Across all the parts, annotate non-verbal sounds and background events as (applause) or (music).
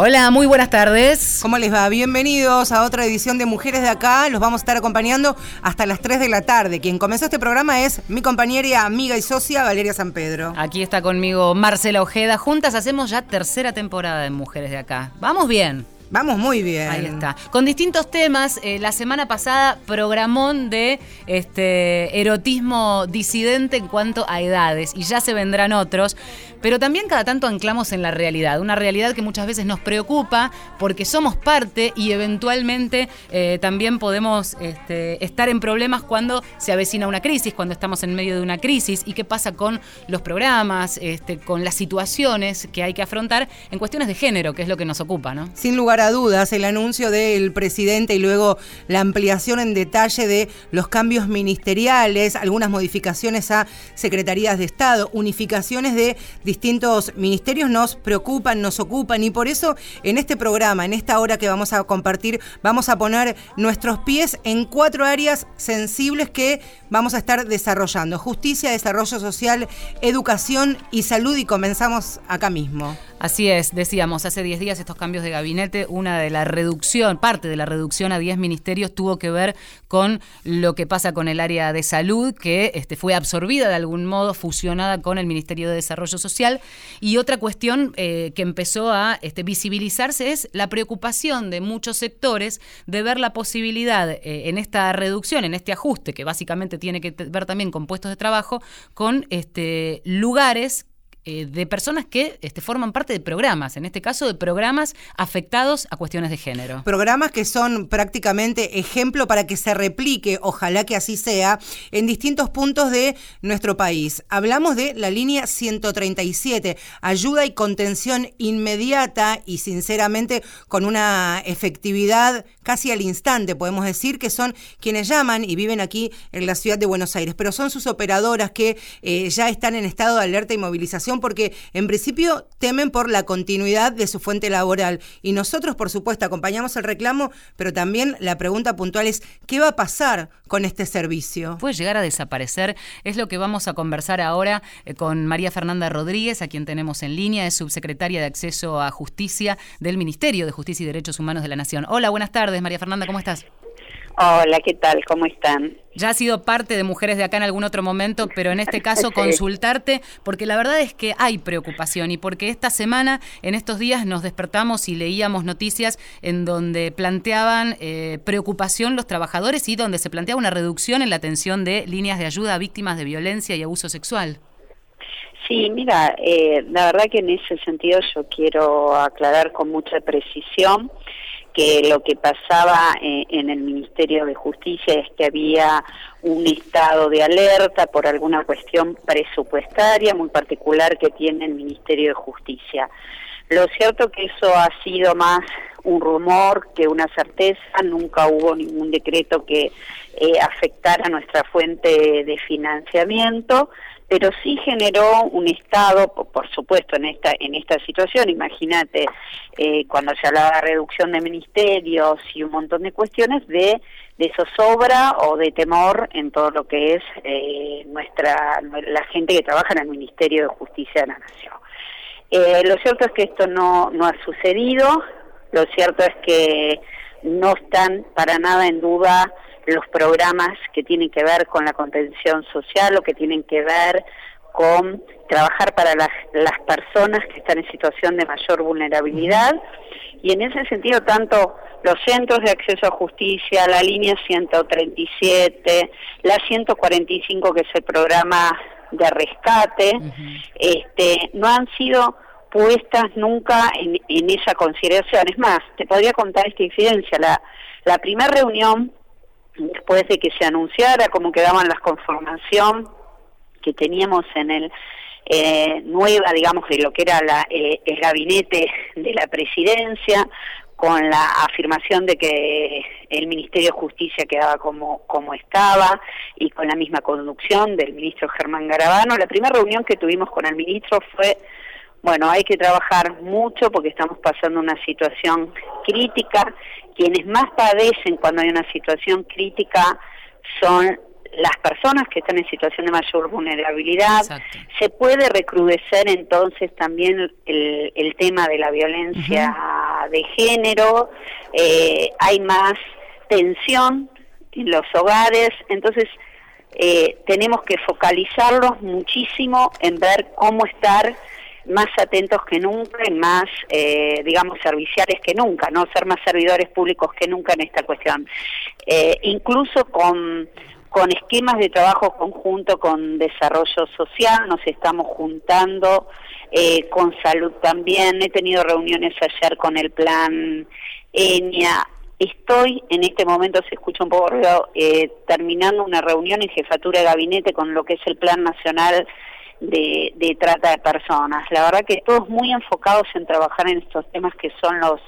Hola, muy buenas tardes. ¿Cómo les va? Bienvenidos a otra edición de Mujeres de Acá. Los vamos a estar acompañando hasta las 3 de la tarde. Quien comenzó este programa es mi compañera, amiga y socia Valeria San Pedro. Aquí está conmigo Marcela Ojeda. Juntas hacemos ya tercera temporada de Mujeres de Acá. Vamos bien. Vamos muy bien. Ahí está. Con distintos temas. Eh, la semana pasada, programón de este, erotismo disidente en cuanto a edades. Y ya se vendrán otros. Pero también cada tanto anclamos en la realidad. Una realidad que muchas veces nos preocupa porque somos parte y eventualmente eh, también podemos este, estar en problemas cuando se avecina una crisis, cuando estamos en medio de una crisis. ¿Y qué pasa con los programas, este, con las situaciones que hay que afrontar en cuestiones de género, que es lo que nos ocupa, ¿no? Sin lugar a dudas el anuncio del presidente y luego la ampliación en detalle de los cambios ministeriales, algunas modificaciones a secretarías de Estado, unificaciones de distintos ministerios nos preocupan, nos ocupan y por eso en este programa, en esta hora que vamos a compartir, vamos a poner nuestros pies en cuatro áreas sensibles que vamos a estar desarrollando. Justicia, desarrollo social, educación y salud y comenzamos acá mismo. Así es, decíamos, hace 10 días estos cambios de gabinete, una de la reducción, parte de la reducción a 10 ministerios tuvo que ver con lo que pasa con el área de salud, que este, fue absorbida de algún modo, fusionada con el Ministerio de Desarrollo Social. Y otra cuestión eh, que empezó a este, visibilizarse es la preocupación de muchos sectores de ver la posibilidad eh, en esta reducción, en este ajuste, que básicamente tiene que ver también con puestos de trabajo, con este, lugares eh, de personas que este, forman parte de programas, en este caso de programas afectados a cuestiones de género. Programas que son prácticamente ejemplo para que se replique, ojalá que así sea, en distintos puntos de nuestro país. Hablamos de la línea 137, ayuda y contención inmediata y sinceramente con una efectividad casi al instante, podemos decir que son quienes llaman y viven aquí en la ciudad de Buenos Aires, pero son sus operadoras que eh, ya están en estado de alerta y movilización porque en principio temen por la continuidad de su fuente laboral. Y nosotros, por supuesto, acompañamos el reclamo, pero también la pregunta puntual es, ¿qué va a pasar con este servicio? Puede llegar a desaparecer. Es lo que vamos a conversar ahora eh, con María Fernanda Rodríguez, a quien tenemos en línea, es subsecretaria de Acceso a Justicia del Ministerio de Justicia y Derechos Humanos de la Nación. Hola, buenas tardes, María Fernanda, ¿cómo estás? Hola, ¿qué tal? ¿Cómo están? Ya ha sido parte de Mujeres de Acá en algún otro momento, pero en este caso (laughs) consultarte, porque la verdad es que hay preocupación y porque esta semana, en estos días, nos despertamos y leíamos noticias en donde planteaban eh, preocupación los trabajadores y donde se planteaba una reducción en la atención de líneas de ayuda a víctimas de violencia y abuso sexual. Sí, mira, eh, la verdad que en ese sentido yo quiero aclarar con mucha precisión que lo que pasaba eh, en el Ministerio de Justicia es que había un estado de alerta por alguna cuestión presupuestaria muy particular que tiene el Ministerio de Justicia. Lo cierto que eso ha sido más un rumor que una certeza, nunca hubo ningún decreto que eh, afectara nuestra fuente de financiamiento pero sí generó un estado, por supuesto, en esta en esta situación. Imagínate eh, cuando se hablaba de reducción de ministerios y un montón de cuestiones de, de zozobra o de temor en todo lo que es eh, nuestra la gente que trabaja en el Ministerio de Justicia de la Nación. Eh, lo cierto es que esto no no ha sucedido. Lo cierto es que no están para nada en duda los programas que tienen que ver con la contención social o que tienen que ver con trabajar para las, las personas que están en situación de mayor vulnerabilidad y en ese sentido tanto los centros de acceso a justicia, la línea 137, la 145 que es el programa de rescate, este, no han sido puestas nunca en, en, esa consideración. Es más, te podría contar esta incidencia. La, la primera reunión después de que se anunciara cómo quedaban las conformación que teníamos en el eh, nueva, digamos, de lo que era la, eh, el gabinete de la presidencia, con la afirmación de que el Ministerio de Justicia quedaba como, como estaba y con la misma conducción del ministro Germán Garabano. La primera reunión que tuvimos con el ministro fue bueno, hay que trabajar mucho porque estamos pasando una situación crítica. Quienes más padecen cuando hay una situación crítica son las personas que están en situación de mayor vulnerabilidad. Se puede recrudecer entonces también el, el tema de la violencia de género, eh, hay más tensión en los hogares, entonces eh, tenemos que focalizarlos muchísimo en ver cómo estar más atentos que nunca y más, eh, digamos, serviciales que nunca, no ser más servidores públicos que nunca en esta cuestión. Eh, incluso con, con esquemas de trabajo conjunto con desarrollo social, nos estamos juntando eh, con salud también. He tenido reuniones ayer con el plan ENIA. Estoy en este momento, se escucha un poco ruido, terminando una reunión en jefatura de gabinete con lo que es el Plan Nacional de, trata de personas. La verdad que todos muy enfocados en trabajar en estos temas que son los,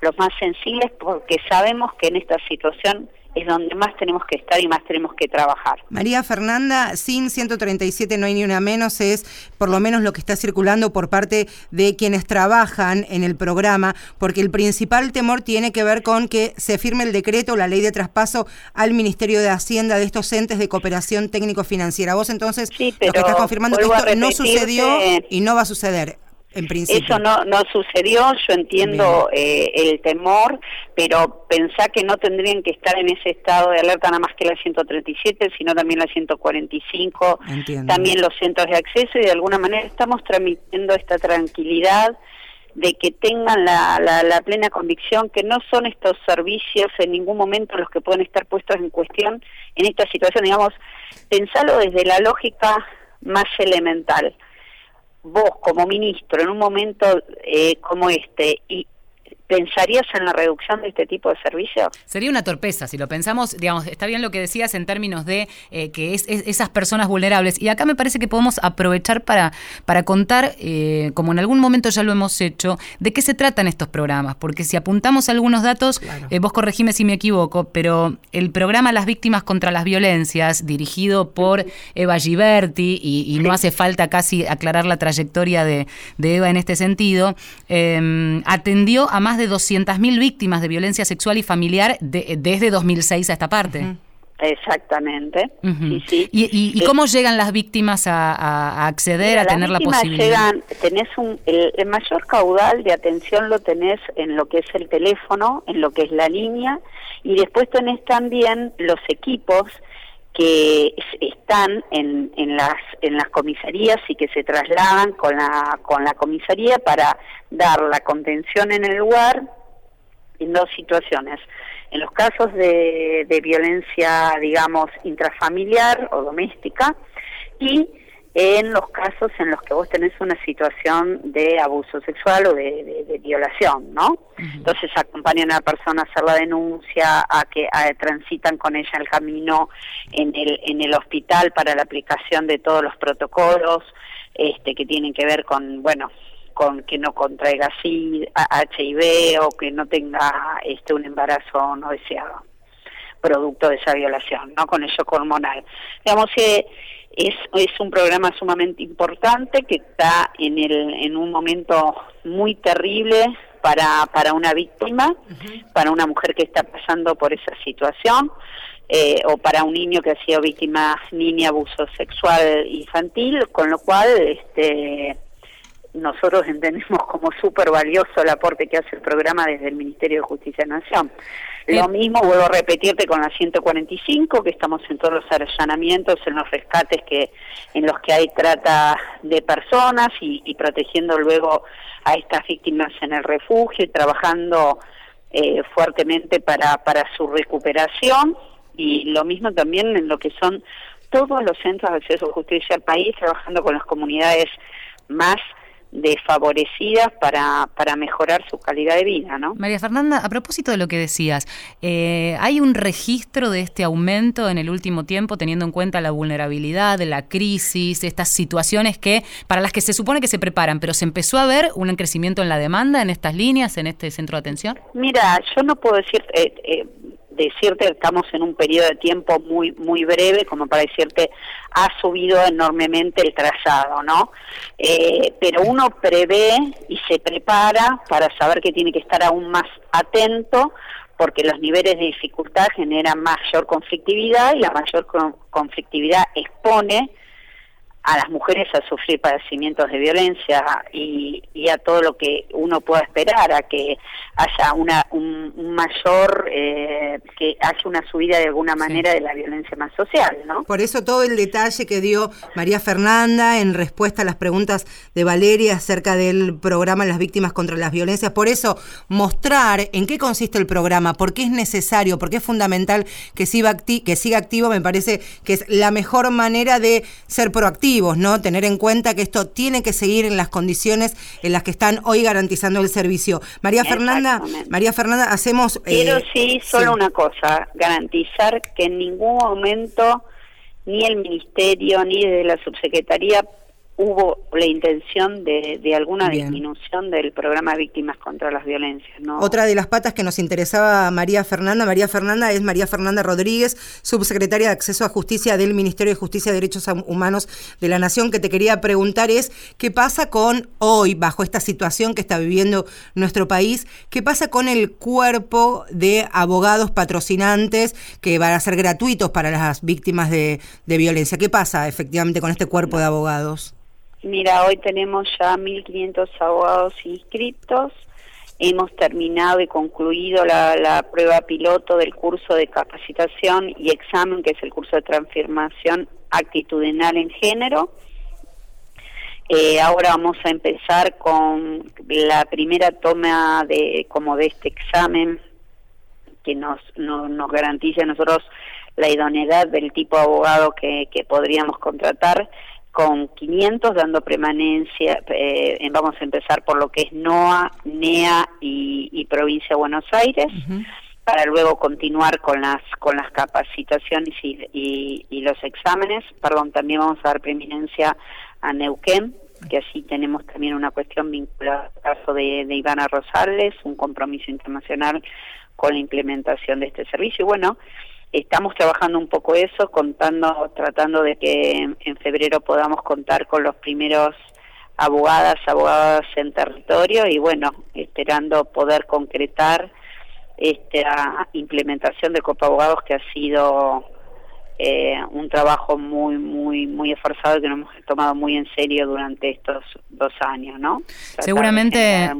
los más sensibles porque sabemos que en esta situación es donde más tenemos que estar y más tenemos que trabajar. María Fernanda, sin 137 no hay ni una menos, es por lo menos lo que está circulando por parte de quienes trabajan en el programa, porque el principal temor tiene que ver con que se firme el decreto, la ley de traspaso al Ministerio de Hacienda de estos entes de cooperación técnico-financiera. Vos entonces lo que estás confirmando que esto no sucedió y no va a suceder. Eso no, no sucedió, yo entiendo eh, el temor, pero pensá que no tendrían que estar en ese estado de alerta nada más que la 137, sino también la 145, también los centros de acceso y de alguna manera estamos transmitiendo esta tranquilidad de que tengan la, la, plena convicción que no son estos servicios en ningún momento los que pueden estar puestos en cuestión en esta situación, digamos, pensalo desde la lógica más elemental vos como ministro en un momento eh, como este y ¿Pensarías en la reducción de este tipo de servicios? Sería una torpeza, si lo pensamos, digamos, está bien lo que decías en términos de eh, que es, esas personas vulnerables. Y acá me parece que podemos aprovechar para, para contar, eh, como en algún momento ya lo hemos hecho, de qué se tratan estos programas. Porque si apuntamos algunos datos, eh, vos corregime si me equivoco, pero el programa Las Víctimas contra las Violencias, dirigido por Eva Giberti, y, no hace falta casi aclarar la trayectoria de, de Eva en este sentido, atendió a más de 200.000 víctimas de violencia sexual y familiar desde 2006 a esta parte. Exactamente. sí, ¿Y, cómo llegan las víctimas a, acceder, a tener la posibilidad? Llegan, tenés un, el, mayor caudal de atención lo tenés en lo que es el teléfono, en lo que es la línea, y después tenés también los equipos que están en, en, las, en las comisarías y que se trasladan con la, con la comisaría para dar la contención en el lugar en dos situaciones. En los casos de, de violencia, digamos, intrafamiliar o doméstica y en los casos en los que vos tenés una situación de abuso sexual o de, violación, ¿no? Entonces acompañan a la persona a hacer la denuncia, a que transitan con ella el camino en el, en el hospital para la aplicación de todos los protocolos este, que tienen que ver con, bueno, con que no contraiga HIV o que no tenga este, un embarazo no deseado producto de esa violación, ¿no? Con el shock hormonal. Digamos que es, es un programa sumamente importante que está en, el, en un momento muy terrible para, para una víctima, para una mujer que está pasando por esa situación. Eh, o para un niño que ha sido víctima niña abuso sexual infantil, con lo cual este nosotros entendemos como súper valioso el aporte que hace el programa desde el Ministerio de Justicia de Nación. Lo mismo, vuelvo a repetirte con la 145, que estamos en todos los allanamientos, en los rescates que en los que hay trata de personas y, protegiendo luego a estas víctimas en el refugio y trabajando eh, fuertemente para, para su recuperación. Y lo mismo también en lo que son todos los centros de acceso a justicia del país, trabajando con las comunidades más desfavorecidas para, para mejorar su calidad de vida, ¿no? María Fernanda, a propósito de lo que decías, eh, ¿hay un registro de este aumento en el último tiempo teniendo en cuenta la vulnerabilidad, la crisis, estas situaciones que para las que se supone que se preparan, pero se empezó a ver un crecimiento en la demanda en estas líneas, en este centro de atención? Mira, yo no puedo decir, eh, eh, decirte que estamos en un periodo de tiempo muy muy breve como para decirte ha subido enormemente el trazado no eh, pero uno prevé y se prepara para saber que tiene que estar aún más atento porque los niveles de dificultad generan mayor conflictividad y la mayor conflictividad expone a las mujeres a sufrir padecimientos de violencia y, a todo lo que uno pueda esperar, a que haya una, un, mayor, eh, que haya una subida de alguna manera de la violencia más social, ¿no? Por eso todo el detalle que dio María Fernanda en respuesta a las preguntas de Valeria acerca del programa Las Víctimas contra las Violencias, por eso mostrar en qué consiste el programa, por qué es necesario, por qué es fundamental que siga, que siga activo, me parece que es la mejor manera de ser proactivo ¿no? Tener en cuenta que esto tiene que seguir en las condiciones en las que están hoy garantizando el servicio. María Fernanda, María Fernanda, hacemos... Quiero eh, sí, solo una cosa, garantizar que en ningún momento ni el Ministerio ni desde la Subsecretaría hubo la intención de, de alguna disminución del programa Víctimas contra las Violencias. ¿no? Otra de las patas que nos interesaba María Fernanda, María Fernanda es María Fernanda Rodríguez, subsecretaria de Acceso a Justicia del Ministerio de Justicia y Derechos Humanos de la Nación, que te quería preguntar es, ¿qué pasa con hoy, bajo esta situación que está viviendo nuestro país, qué pasa con el cuerpo de abogados patrocinantes que van a ser gratuitos para las víctimas de, de violencia? ¿Qué pasa efectivamente con este cuerpo de abogados? Mira, hoy tenemos ya 1.500 abogados inscritos. Hemos terminado y concluido la, prueba piloto del curso de capacitación y examen, que es el curso de transformación actitudinal en género. Eh, ahora vamos a empezar con la primera toma de como de este examen que nos, nos garantice a nosotros la idoneidad del tipo de abogado que, que podríamos contratar con 500 dando permanencia, eh, vamos a empezar por lo que es NOA, NEA y, Provincia de Buenos Aires, para luego continuar con las con las capacitaciones y, los exámenes. Perdón, también vamos a dar preeminencia a Neuquén, que así tenemos también una cuestión vinculada al caso de, de Ivana Rosales, un compromiso internacional con la implementación de este servicio. Y bueno, Estamos trabajando un poco eso, contando, tratando de que en febrero podamos contar con los primeros abogadas, abogadas en territorio y bueno, esperando poder concretar esta implementación de Copa Abogados que ha sido eh, un trabajo muy, muy, muy esforzado que nos hemos tomado muy en serio durante estos dos años, ¿no? seguramente.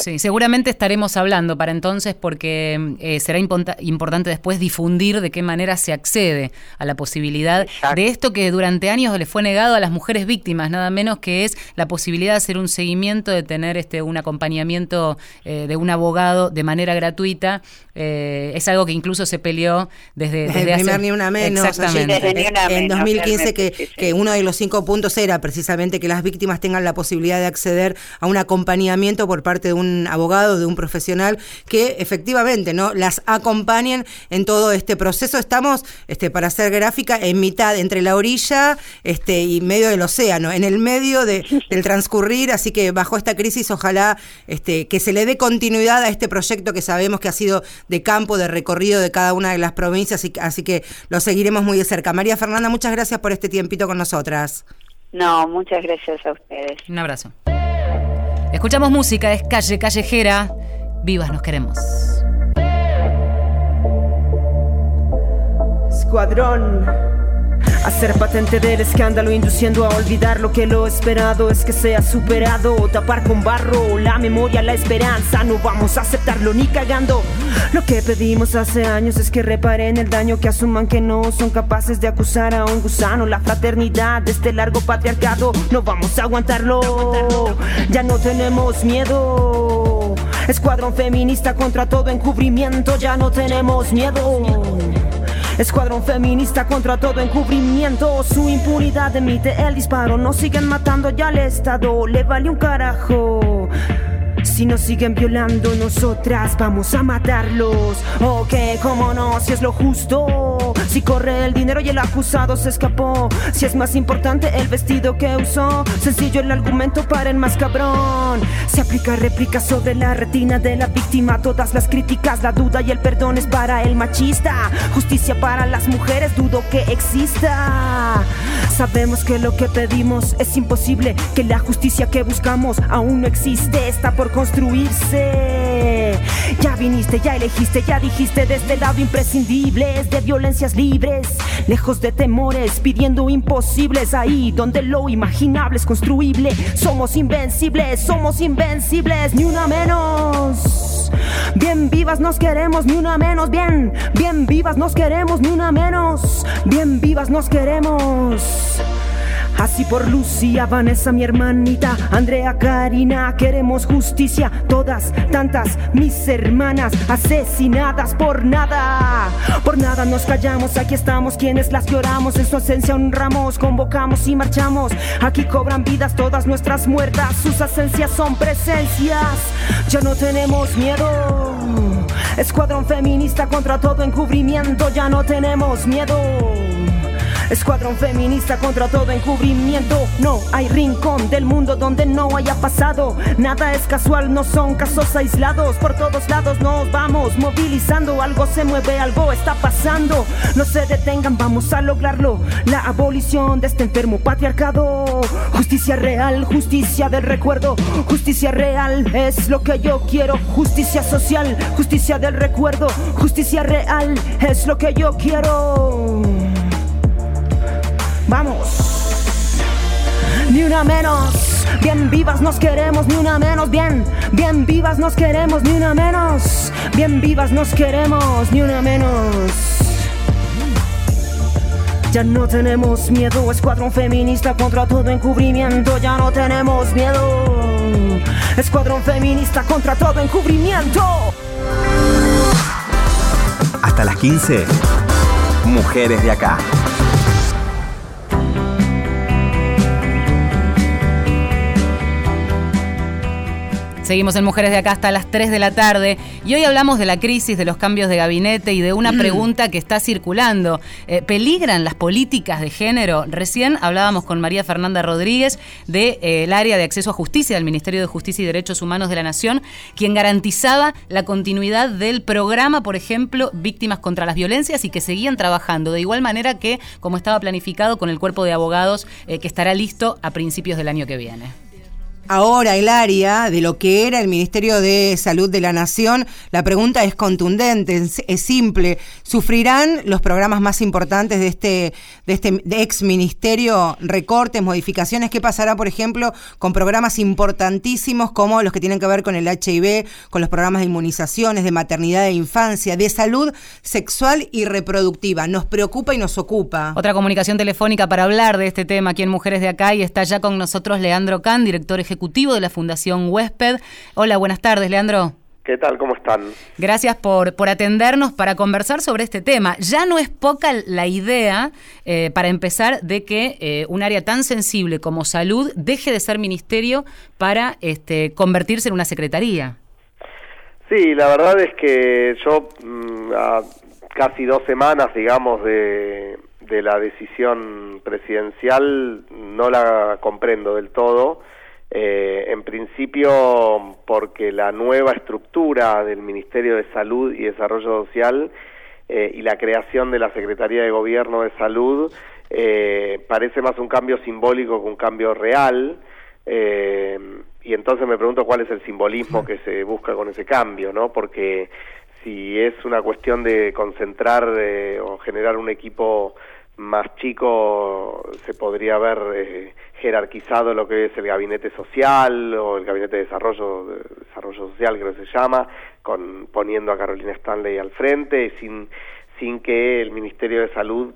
Sí, seguramente estaremos hablando para entonces porque eh, será importante después difundir de qué manera se accede a la posibilidad de esto que durante años le fue negado a las mujeres víctimas, nada menos que es la posibilidad de hacer un seguimiento, de tener este un acompañamiento eh, de un abogado de manera gratuita. es algo que incluso se peleó desde, desde, hace una menos. Exactamente. en 2015 que, que uno de los cinco puntos era precisamente que las víctimas tengan la posibilidad de acceder a un acompañamiento por parte de un abogado, de un profesional, que efectivamente no las acompañen en todo este proceso. Estamos, este, para hacer gráfica, en mitad entre la orilla este, y medio del océano, en el medio de, del transcurrir, así que bajo esta crisis ojalá este, que se le dé continuidad a este proyecto que sabemos que ha sido de campo, de recorrido de cada una de las provincias, así que lo seguiremos muy de cerca. María Fernanda, muchas gracias por este tiempito con nosotras. No, muchas gracias a ustedes. Un abrazo. Escuchamos música, es calle callejera. Vivas nos queremos. Escuadrón. Hacer patente del escándalo induciendo a olvidar lo que lo esperado es que sea superado. Tapar con barro la memoria, la esperanza. No vamos a aceptarlo ni cagando. Lo que pedimos hace años es que reparen el daño, que asuman que no son capaces de acusar a un gusano. La fraternidad de este largo patriarcado, no vamos a aguantarlo. Ya no tenemos miedo. Escuadrón feminista contra todo encubrimiento, ya no tenemos miedo. Escuadrón feminista contra todo encubrimiento. Su impunidad emite el disparo. Nos siguen matando ya al Estado. Le vale un carajo. Si nos siguen violando, nosotras vamos a matarlos. Ok, cómo no, si es lo justo. Si corre el dinero y el acusado se escapó. Si es más importante el vestido que usó. Sencillo el argumento para el más cabrón. Se aplica réplica sobre la retina de la víctima. Todas las críticas, la duda y el perdón es para el machista. Justicia para las mujeres, dudo que exista. Sabemos que lo que pedimos es imposible. Que la justicia que buscamos aún no existe. Está por construirse. Ya viniste, ya elegiste, ya dijiste desde el lado imprescindibles de violencias libres, lejos de temores, pidiendo imposibles ahí donde lo imaginable es construible. Somos invencibles, somos invencibles, ni una menos. Bien vivas nos queremos, ni una menos. Bien, bien vivas nos queremos, ni una menos. Bien vivas nos queremos. Así por Lucía, Vanessa, mi hermanita, Andrea, Karina, queremos justicia. Todas, tantas, mis hermanas, asesinadas por nada. Por nada nos callamos, aquí estamos quienes las lloramos. En su esencia honramos, convocamos y marchamos. Aquí cobran vidas todas nuestras muertas, sus esencias son presencias. Ya no tenemos miedo. Escuadrón feminista contra todo encubrimiento, ya no tenemos miedo. Escuadrón feminista contra todo encubrimiento. No hay rincón del mundo donde no haya pasado. Nada es casual, no son casos aislados. Por todos lados nos vamos movilizando. Algo se mueve, algo está pasando. No se detengan, vamos a lograrlo. La abolición de este enfermo patriarcado. Justicia real, justicia del recuerdo. Justicia real es lo que yo quiero. Justicia social, justicia del recuerdo. Justicia real es lo que yo quiero. Vamos. Ni una menos. Bien vivas nos queremos, ni una menos. Bien, bien vivas nos queremos, ni una menos. Bien vivas nos queremos, ni una menos. Ya no tenemos miedo, escuadrón feminista contra todo encubrimiento. Ya no tenemos miedo, escuadrón feminista contra todo encubrimiento. Hasta las 15, mujeres de acá. Seguimos en Mujeres de Acá hasta las 3 de la tarde y hoy hablamos de la crisis, de los cambios de gabinete y de una mm. pregunta que está circulando. Eh, ¿Peligran las políticas de género? Recién hablábamos con María Fernanda Rodríguez del de, eh, área de acceso a justicia del Ministerio de Justicia y Derechos Humanos de la Nación, quien garantizaba la continuidad del programa, por ejemplo, Víctimas contra las Violencias y que seguían trabajando de igual manera que como estaba planificado con el cuerpo de abogados eh, que estará listo a principios del año que viene ahora el área de lo que era el Ministerio de Salud de la Nación, la pregunta es contundente, es, simple. ¿Sufrirán los programas más importantes de este, de este ex ministerio recortes, modificaciones? ¿Qué pasará, por ejemplo, con programas importantísimos como los que tienen que ver con el HIV, con los programas de inmunizaciones, de maternidad e infancia, de salud sexual y reproductiva? Nos preocupa y nos ocupa. Otra comunicación telefónica para hablar de este tema aquí en Mujeres de Acá y está ya con nosotros Leandro Can, director ejecutivo ejecutivo de la Fundación Huésped. Hola, buenas tardes, Leandro. ¿Qué tal? ¿Cómo están? Gracias por, por atendernos para conversar sobre este tema. Ya no es poca la idea, eh, para empezar, de que eh, un área tan sensible como salud deje de ser ministerio para este, convertirse en una secretaría. Sí, la verdad es que yo mm, a casi dos semanas, digamos, de, de la decisión presidencial no la comprendo del todo eh, en principio porque la nueva estructura del Ministerio de Salud y Desarrollo Social eh, y la creación de la Secretaría de Gobierno de Salud eh, parece más un cambio simbólico que un cambio real. y entonces me pregunto cuál es el simbolismo que se busca con ese cambio, ¿no? Porque si es una cuestión de concentrar o generar un equipo más chico se podría haber eh, jerarquizado lo que es el gabinete social o el gabinete de desarrollo de desarrollo social creo que se llama con poniendo a Carolina Stanley al frente sin sin que el Ministerio de Salud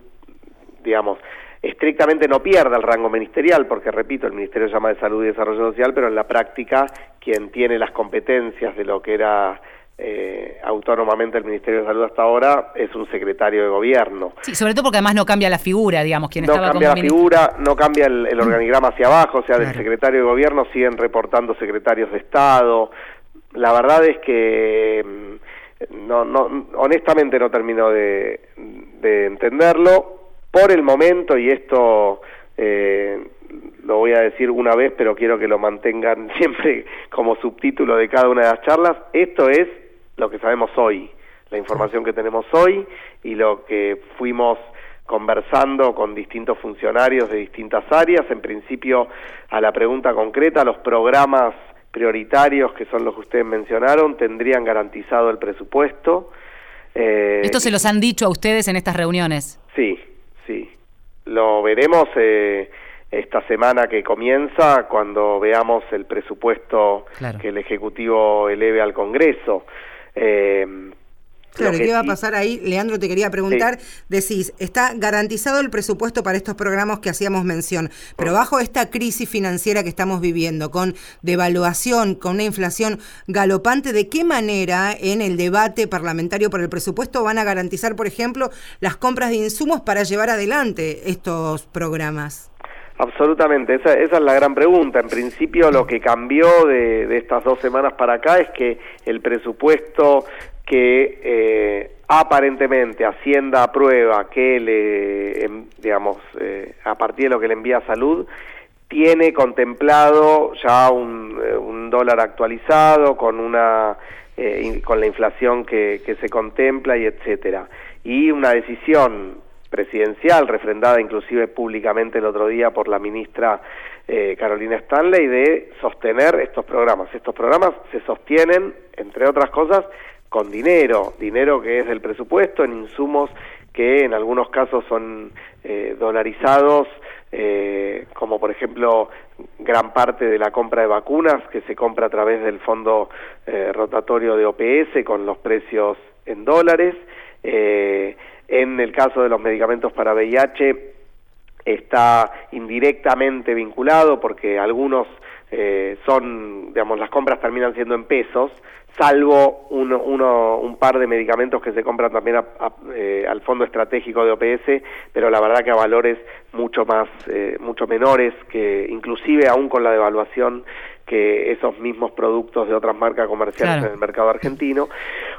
digamos estrictamente no pierda el rango ministerial, porque repito, el Ministerio se llama de Salud y Desarrollo Social, pero en la práctica quien tiene las competencias de lo que era eh, autónomamente el Ministerio de Salud hasta ahora es un secretario de gobierno. Sí, sobre todo porque además no cambia la figura, digamos, quien no cambia la figura, no cambia el, organigrama hacia abajo, o sea, del secretario de gobierno siguen reportando secretarios de Estado. La verdad es que mm, no, no, honestamente no termino de, entenderlo. Por el momento, y esto eh, lo voy a decir una vez, pero quiero que lo mantengan (laughs) siempre como subtítulo de cada una de las charlas, esto es lo que sabemos hoy, la información que tenemos hoy y lo que fuimos conversando con distintos funcionarios de distintas áreas. En principio, a la pregunta concreta, los programas prioritarios, que son los que ustedes mencionaron, tendrían garantizado el presupuesto. Eh, ¿Esto se los han dicho a ustedes en estas reuniones? Sí, sí. Lo veremos eh, esta semana que comienza cuando veamos el presupuesto que el Ejecutivo eleve al Congreso. Eh, Claro, ¿qué va a pasar ahí? Leandro, te quería preguntar, decís, está garantizado el presupuesto para estos programas que hacíamos mención, pero bajo esta crisis financiera que estamos viviendo, con devaluación, con una inflación galopante, ¿de qué manera en el debate parlamentario por el presupuesto van a garantizar, por ejemplo, las compras de insumos para llevar adelante estos programas? Absolutamente, esa, esa, es la gran pregunta. En principio lo que cambió de, de, estas dos semanas para acá es que el presupuesto que eh, aparentemente Hacienda aprueba que le, em, digamos, eh, a partir de lo que le envía Salud, tiene contemplado ya un, eh, dólar actualizado con una con la inflación que, que se contempla y etcétera y una decisión presidencial refrendada inclusive públicamente el otro día por la ministra Carolina Stanley de sostener estos programas. Estos programas se sostienen, entre otras cosas, con dinero, dinero que es del presupuesto, en insumos que en algunos casos son eh, dolarizados, eh, como por ejemplo gran parte de la compra de vacunas que se compra a través del fondo eh, rotatorio de OPS con los precios en dólares. En el caso de los medicamentos para VIH está indirectamente vinculado porque algunos son, digamos, las compras terminan siendo en pesos, salvo uno, uno, un par de medicamentos que se compran también eh, al fondo estratégico de OPS, pero la verdad que a valores mucho más, eh, mucho menores, que inclusive aún con la devaluación que esos mismos productos de otras marcas comerciales en el mercado argentino.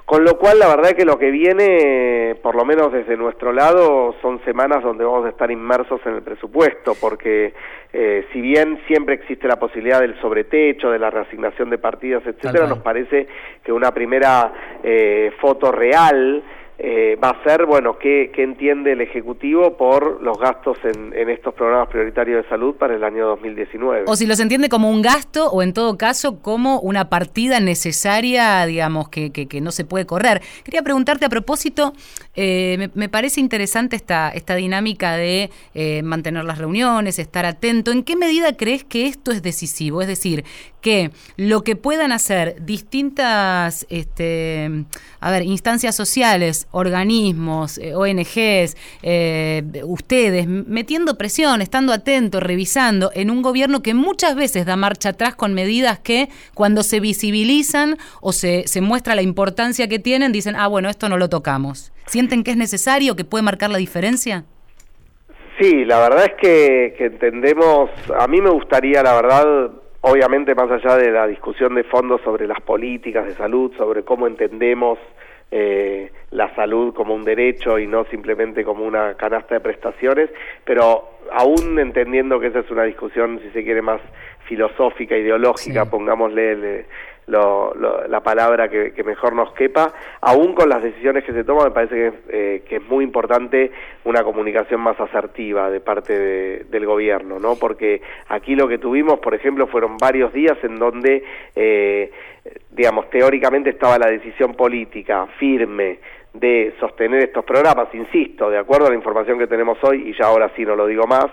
Con lo cual, la verdad es que lo que viene, por lo menos desde nuestro lado, son semanas donde vamos a estar inmersos en el presupuesto, porque eh, si bien siempre existe la posibilidad del sobretecho, de la reasignación de partidas, etcétera, nos parece que una primera eh, foto real eh, va a ser, bueno, ¿qué, entiende el Ejecutivo por los gastos en, estos programas prioritarios de salud para el año 2019? O si los entiende como un gasto o en todo caso como una partida necesaria, digamos, que, que, no se puede correr. Quería preguntarte a propósito, eh, me, parece interesante esta, esta dinámica de eh, mantener las reuniones, estar atento. ¿En qué medida crees que esto es decisivo? Es decir, que lo que puedan hacer distintas este, a ver, instancias sociales, organismos, eh, ONGs, eh, ustedes, metiendo presión, estando atentos, revisando, en un gobierno que muchas veces da marcha atrás con medidas que cuando se visibilizan o se, se muestra la importancia que tienen, dicen, ah, bueno, esto no lo tocamos. ¿Sienten que es necesario, que puede marcar la diferencia? Sí, la verdad es que, que entendemos, a mí me gustaría, la verdad, obviamente más allá de la discusión de fondo sobre las políticas de salud, sobre cómo entendemos eh, la salud como un derecho y no simplemente como una canasta de prestaciones, pero aún entendiendo que esa es una discusión, si se quiere, más filosófica, ideológica, pongámosle la palabra que, mejor nos quepa, aún con las decisiones que se toman, me parece que, eh, que es muy importante una comunicación más asertiva de parte del gobierno, ¿no? Porque aquí lo que tuvimos, por ejemplo, fueron varios días en donde, eh, digamos, teóricamente estaba la decisión política firme de sostener estos programas, insisto, de acuerdo a la información que tenemos hoy, y ya ahora sí no lo digo más,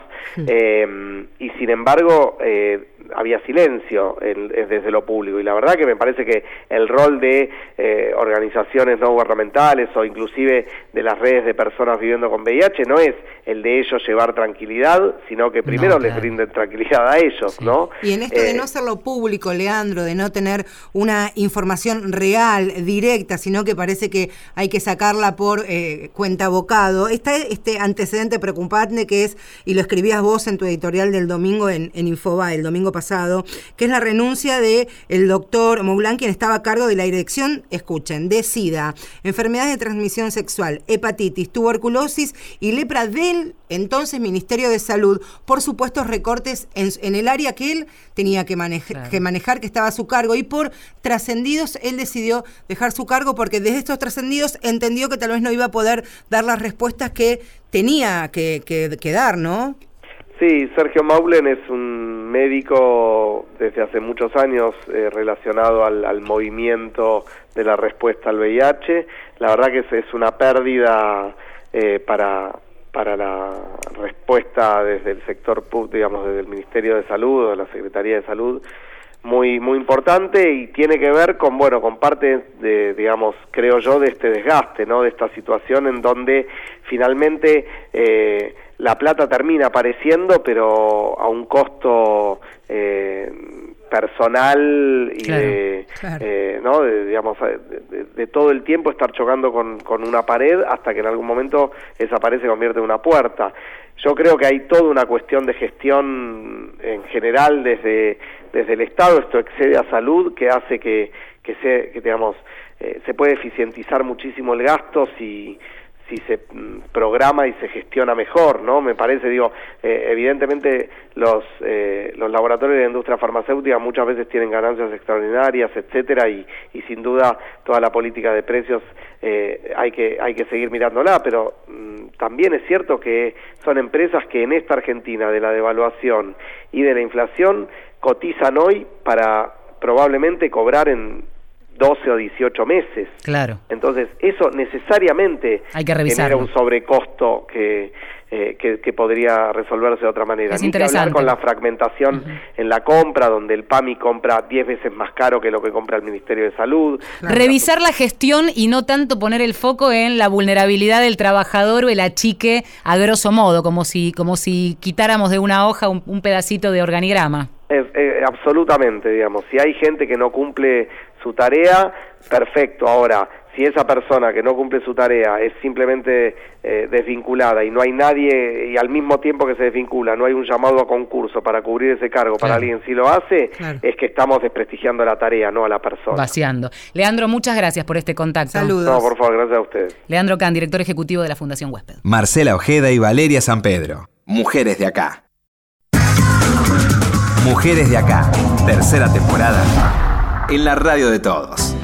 eh, y sin embargo eh, había silencio desde lo público, y la verdad que me parece que el rol de eh, organizaciones no gubernamentales o inclusive de las redes de personas viviendo con VIH no es el de ellos llevar tranquilidad, sino que primero les brinden tranquilidad a ellos, ¿no? Y en esto de no hacerlo público, Leandro, de no tener una información real, directa, sino que parece que hay que sacarla por eh, cuenta abocado. Está este antecedente preocupante que es, y lo escribías vos en tu editorial del domingo en, en Infoba, el domingo pasado, que es la renuncia de el doctor Moulán, quien estaba a cargo de la dirección, escuchen, de SIDA, enfermedades de transmisión sexual, hepatitis, tuberculosis y lepra del entonces Ministerio de Salud. Por supuestos recortes en, el área que él tenía que, que manejar, que estaba a su cargo, y por trascendidos él decidió dejar su cargo porque desde estos trascendidos entendió que tal vez no iba a poder dar las respuestas que tenía que, dar, ¿no? Sí, Sergio Maulen es un médico desde hace muchos años eh, relacionado al, movimiento de la respuesta al VIH. La verdad que es, una pérdida eh, para, para la respuesta desde el sector, digamos, desde el Ministerio de Salud o la Secretaría de Salud muy muy importante y tiene que ver con bueno con parte de digamos creo yo de este desgaste no de esta situación en donde finalmente eh, la plata termina apareciendo pero a un costo eh, personal y de, eh, ¿no? digamos, de, todo el tiempo estar chocando con, con una pared hasta que en algún momento esa pared se convierte en una puerta. Yo creo que hay toda una cuestión de gestión en general desde, desde el Estado, esto excede a salud, que hace que, que, se, que digamos, eh, se puede eficientizar muchísimo el gasto si si se mm, programa y se gestiona mejor, ¿no? Me parece, digo, eh, evidentemente los, eh, los laboratorios de la industria farmacéutica muchas veces tienen ganancias extraordinarias, etcétera, y, y sin duda toda la política de precios eh, hay, que, hay que seguir mirándola, pero mm, también es cierto que son empresas que en esta Argentina de la devaluación y de la inflación cotizan hoy para probablemente cobrar en 12 o 18 meses. Claro. Entonces, eso necesariamente Hay que genera un sobrecosto que, eh, que, podría resolverse de otra manera. Es interesante. con la fragmentación en la compra, donde el PAMI compra 10 veces más caro que lo que compra el Ministerio de Salud. Revisar la gestión y no tanto poner el foco en la vulnerabilidad del trabajador o el achique a grosso modo, como si, como si quitáramos de una hoja un, pedacito de organigrama. Eh, absolutamente, digamos. Si hay gente que no cumple su tarea, perfecto. Ahora, si esa persona que no cumple su tarea es simplemente eh, desvinculada y no hay nadie, y al mismo tiempo que se desvincula, no hay un llamado a concurso para cubrir ese cargo para alguien si lo hace, es que estamos desprestigiando la tarea, no a la persona. Vaciando. Leandro, muchas gracias por este contacto. Saludos. No, por favor, gracias a ustedes. Leandro Can, director ejecutivo de la Fundación Huésped. Marcela Ojeda y Valeria San Pedro. Mujeres de acá. Mujeres de acá. Tercera temporada en la radio de todos.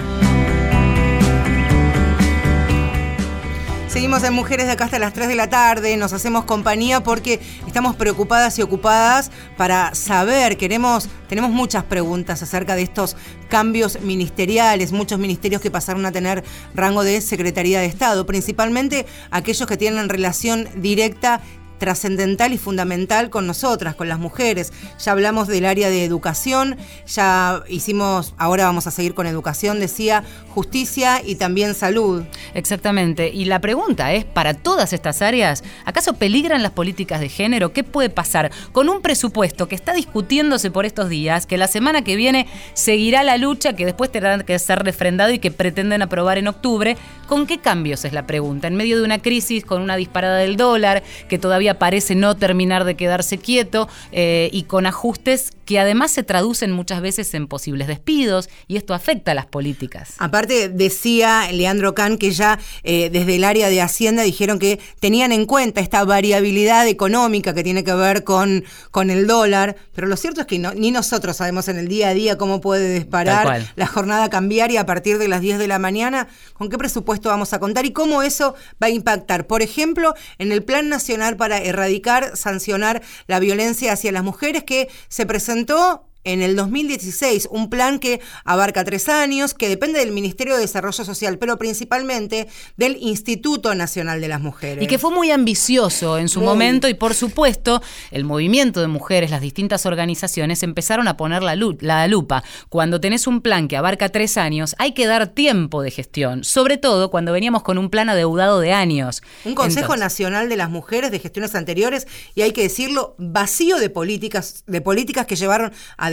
Seguimos en Mujeres de acá hasta las 3 de la tarde, nos hacemos compañía porque estamos preocupadas y ocupadas para saber, queremos, tenemos muchas preguntas acerca de estos cambios ministeriales, muchos ministerios que pasaron a tener rango de Secretaría de Estado, principalmente aquellos que tienen relación directa trascendental y fundamental con nosotras, con las mujeres. Ya hablamos del área de educación, ya hicimos, ahora vamos a seguir con educación, decía, justicia y también salud. Exactamente. Y la pregunta es, para todas estas áreas, ¿acaso peligran las políticas de género? ¿Qué puede pasar con un presupuesto que está discutiéndose por estos días, que la semana que viene seguirá la lucha, que después tendrá que ser refrendado y que pretenden aprobar en octubre? ¿Con qué cambios es la pregunta? En medio de una crisis, con una disparada del dólar, que todavía parece no terminar de quedarse quieto eh, y con ajustes que además se traducen muchas veces en posibles despidos y esto afecta a las políticas. Aparte, decía Leandro Kahn que ya eh, desde el área de Hacienda dijeron que tenían en cuenta esta variabilidad económica que tiene que ver con, con el dólar, pero lo cierto es que ni nosotros sabemos en el día a día cómo puede disparar la jornada cambiaria a partir de las 10 de la mañana, con qué presupuesto vamos a contar y cómo eso va a impactar, por ejemplo, en el Plan Nacional para erradicar, sancionar la violencia hacia las mujeres que se tanto, en el 2016, un plan que abarca tres años, que depende del Ministerio de Desarrollo Social, pero principalmente del Instituto Nacional de las Mujeres. Y que fue muy ambicioso en su momento y por supuesto el movimiento de mujeres, las distintas organizaciones empezaron a poner la, la lupa. Cuando tenés un plan que abarca tres años, hay que dar tiempo de gestión, sobre todo cuando veníamos con un plan adeudado de años. Un Consejo Nacional de las Mujeres de gestiones anteriores y hay que decirlo, vacío de políticas, de políticas que llevaron a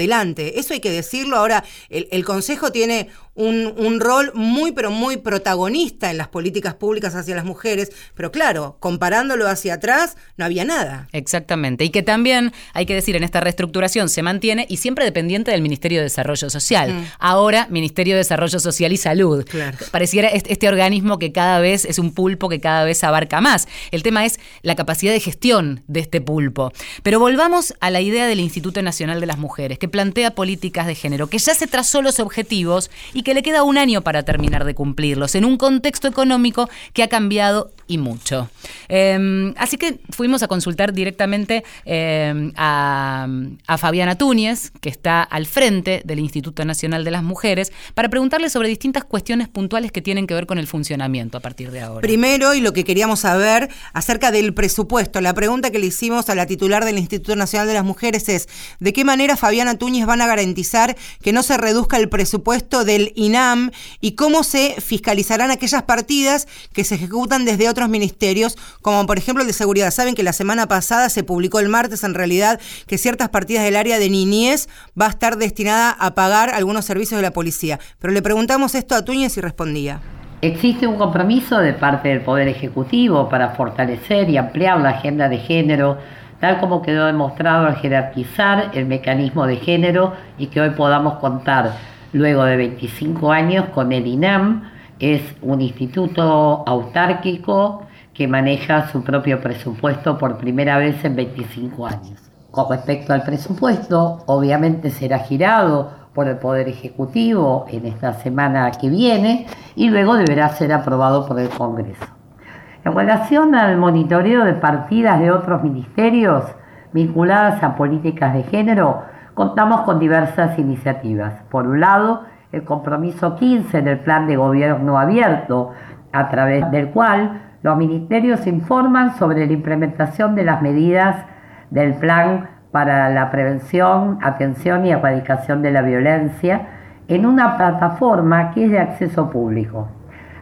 Eso hay que decirlo. Ahora, el, Consejo tiene un, un, rol muy, pero muy protagonista en las políticas públicas hacia las mujeres, pero claro, comparándolo hacia atrás, no había nada. Exactamente. Y que también, hay que decir, en esta reestructuración se mantiene y siempre dependiente del Ministerio de Desarrollo Social. Mm. Ahora, Ministerio de Desarrollo Social y Salud. Pareciera este organismo que cada vez es un pulpo que cada vez abarca más. El tema es la capacidad de gestión de este pulpo. Pero volvamos a la idea del Instituto Nacional de las Mujeres, que plantea políticas de género, que ya se trazó los objetivos y que le queda un año para terminar de cumplirlos, en un contexto económico que ha cambiado y mucho. Em, así que fuimos a consultar directamente em, a, Fabiana Túñez, que está al frente del Instituto Nacional de las Mujeres, para preguntarle sobre distintas cuestiones puntuales que tienen que ver con el funcionamiento a partir de ahora. Primero, y lo que queríamos saber acerca del presupuesto, la pregunta que le hicimos a la titular del Instituto Nacional de las Mujeres es, ¿de qué manera Fabiana Túñez van a garantizar que no se reduzca el presupuesto del INAM y cómo se fiscalizarán aquellas partidas que se ejecutan desde otros ministerios, como por ejemplo el de seguridad. Saben que la semana pasada se publicó el martes en realidad que ciertas partidas del área de niñez va a estar destinada a pagar algunos servicios de la policía. Pero le preguntamos esto a Túñez y respondía. Existe un compromiso de parte del Poder Ejecutivo para fortalecer y ampliar la agenda de género, tal como quedó demostrado al jerarquizar el mecanismo de género y que hoy podamos contar, luego de 25 años, con el INAM, es un instituto autárquico que maneja su propio presupuesto por primera vez en 25 años. Con respecto al presupuesto, obviamente será girado por el Poder Ejecutivo en esta semana que viene y luego deberá ser aprobado por el Congreso. En relación al monitoreo de partidas de otros ministerios vinculadas a políticas de género, contamos con diversas iniciativas. Por un lado, el compromiso 15 del plan de gobierno abierto, a través del cual los ministerios informan sobre la implementación de las medidas del plan para la prevención, atención y erradicación de la violencia en una plataforma que es de acceso público.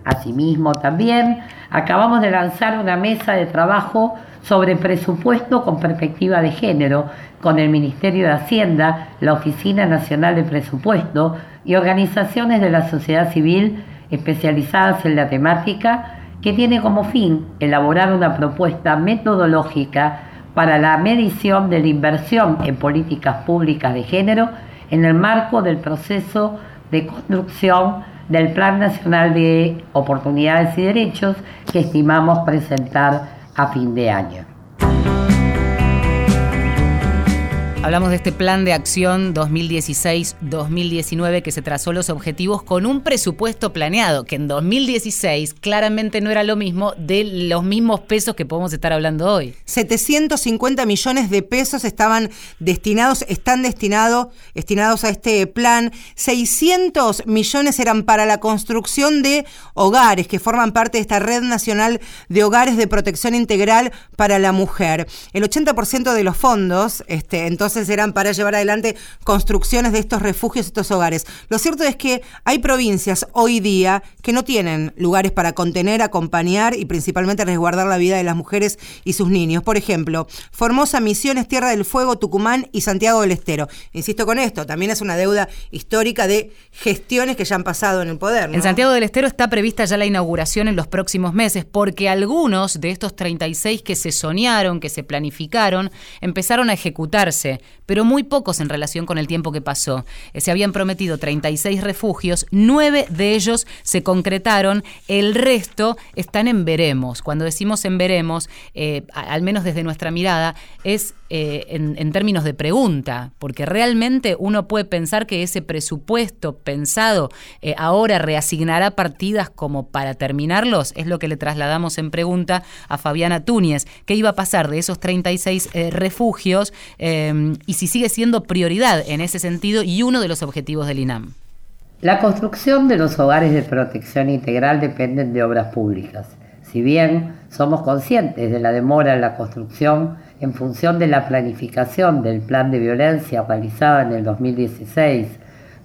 Asimismo, también acabamos de lanzar una mesa de trabajo sobre presupuesto con perspectiva de género con el Ministerio de Hacienda, la Oficina Nacional de Presupuesto y organizaciones de la sociedad civil especializadas en la temática que tiene como fin elaborar una propuesta metodológica para la medición de la inversión en políticas públicas de género en el marco del proceso de construcción del Plan Nacional de Oportunidades y Derechos que estimamos presentar a fin de año. Hablamos de este plan de acción 2016-2019 que se trazó los objetivos con un presupuesto planeado, que en 2016 claramente no era lo mismo de los mismos pesos que podemos estar hablando hoy. 750 millones de pesos estaban destinados, están destinados, destinados a este plan. 600 millones eran para la construcción de hogares que forman parte de esta red nacional de hogares de protección integral para la mujer. El 80% de los fondos, este, entonces serán para llevar adelante construcciones de estos refugios, estos hogares. Lo cierto es que hay provincias hoy día que no tienen lugares para contener, acompañar y principalmente resguardar la vida de las mujeres y sus niños. Por ejemplo, Formosa, Misiones, Tierra del Fuego, Tucumán y Santiago del Estero. Insisto con esto, también es una deuda histórica de gestiones que ya han pasado en el poder. En Santiago del Estero está prevista ya la inauguración en los próximos meses, porque algunos de estos 36 que se soñaron, que se planificaron, empezaron a ejecutarse pero muy pocos en relación con el tiempo que pasó. Eh, se habían prometido 36 refugios, nueve de ellos se concretaron, el resto están en veremos. Cuando decimos en veremos, eh, al menos desde nuestra mirada, es eh, en, términos de pregunta, porque realmente uno puede pensar que ese presupuesto pensado ahora reasignará partidas como para terminarlos, es lo que le trasladamos en pregunta a Fabiana Túñez, ¿qué iba a pasar de esos 36 refugios? y si sigue siendo prioridad en ese sentido y uno de los objetivos del INAM. La construcción de los hogares de protección integral dependen de obras públicas. Si bien somos conscientes de la demora en la construcción en función de la planificación del plan de violencia realizada en el 2016,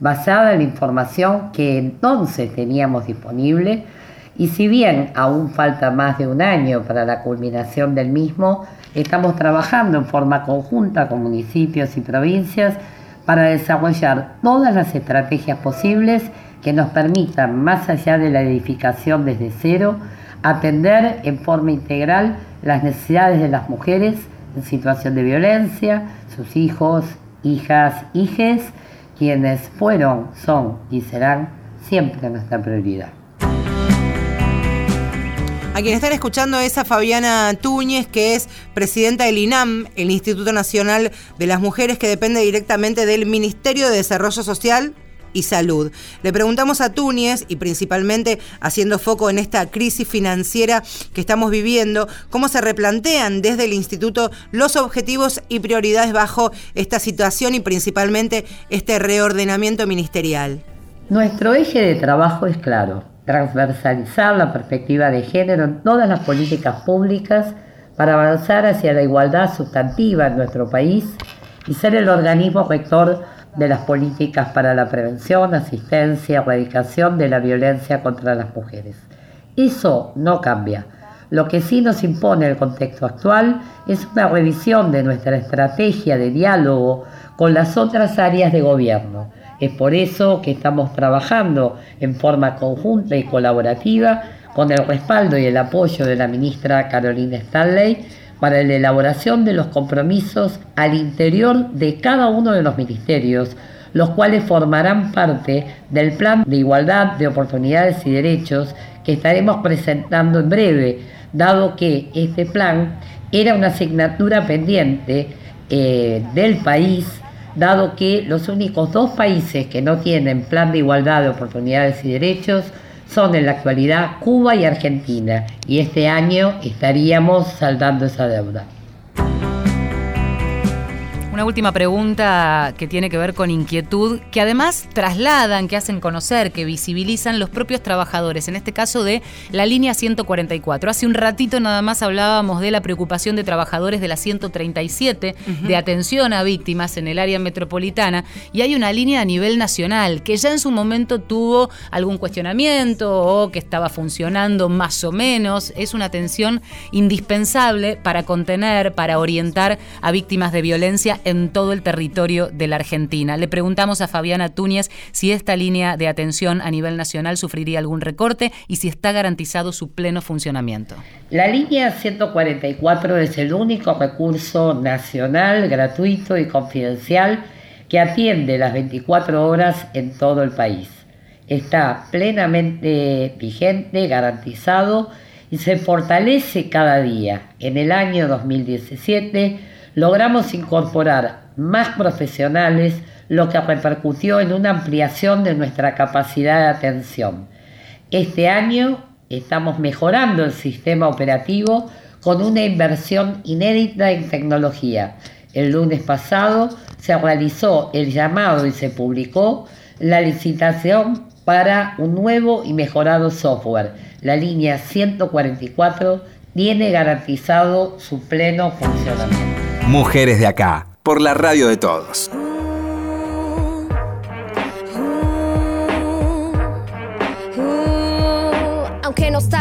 basada en la información que entonces teníamos disponible, y si bien aún falta más de un año para la culminación del mismo, Estamos trabajando en forma conjunta con municipios y provincias para desarrollar todas las estrategias posibles que nos permitan, más allá de la edificación desde cero, atender en forma integral las necesidades de las mujeres situación de violencia, sus hijos, hijas, hijes, quienes fueron, son y serán siempre nuestra prioridad. A quien están escuchando es a Fabiana Túñez, que es presidenta del INAM, el Instituto Nacional de las Mujeres, que depende directamente del Ministerio de Desarrollo Social y salud. Le preguntamos a Túñez, y principalmente haciendo foco en esta crisis financiera que estamos viviendo, cómo se replantean desde el instituto los objetivos y prioridades bajo esta situación y principalmente este reordenamiento ministerial. Nuestro eje de trabajo es claro, transversalizar la perspectiva de género en todas las políticas públicas para avanzar hacia la igualdad sustantiva en nuestro país y ser el organismo rector de las políticas para la prevención, asistencia, erradicación de la violencia contra las mujeres. Eso no cambia. Lo que sí nos impone el contexto actual es una revisión de nuestra estrategia de diálogo con las otras áreas de gobierno. Es por eso que estamos trabajando en forma conjunta y colaborativa con el respaldo y el apoyo de la ministra Carolina Stanley para la elaboración de los compromisos al interior de cada uno de los ministerios, los cuales formarán parte del Plan de Igualdad de Oportunidades y Derechos que estaremos presentando en breve, dado que este plan era una asignatura pendiente eh, del país, dado que los únicos dos países que no tienen plan de igualdad de oportunidades y derechos son en la actualidad Cuba y Argentina y este año estaríamos saldando esa deuda. Una última pregunta que tiene que ver con inquietud, que además trasladan, que hacen conocer, que visibilizan los propios trabajadores, en este caso de la línea 144. Hace un ratito nada más hablábamos de la preocupación de trabajadores de la 137, de atención a víctimas en el área metropolitana, y hay una línea a nivel nacional que ya en su momento tuvo algún cuestionamiento o que estaba funcionando más o menos. Es una atención indispensable para contener, para orientar a víctimas de violencia en todo el territorio de la Argentina. Le preguntamos a Fabiana Túñez si esta línea de atención a nivel nacional sufriría algún recorte y si está garantizado su pleno funcionamiento. La línea 144 es el único recurso nacional, gratuito y confidencial que atiende las 24 horas en todo el país. Está plenamente vigente, garantizado y se fortalece cada día. En el año 2017 logramos incorporar más profesionales, lo que repercutió en una ampliación de nuestra capacidad de atención. Este año estamos mejorando el sistema operativo con una inversión inédita en tecnología. El lunes pasado se realizó el llamado y se publicó la licitación para un nuevo y mejorado software. La línea 144 tiene garantizado su pleno funcionamiento. Mujeres de acá, por la radio de todos.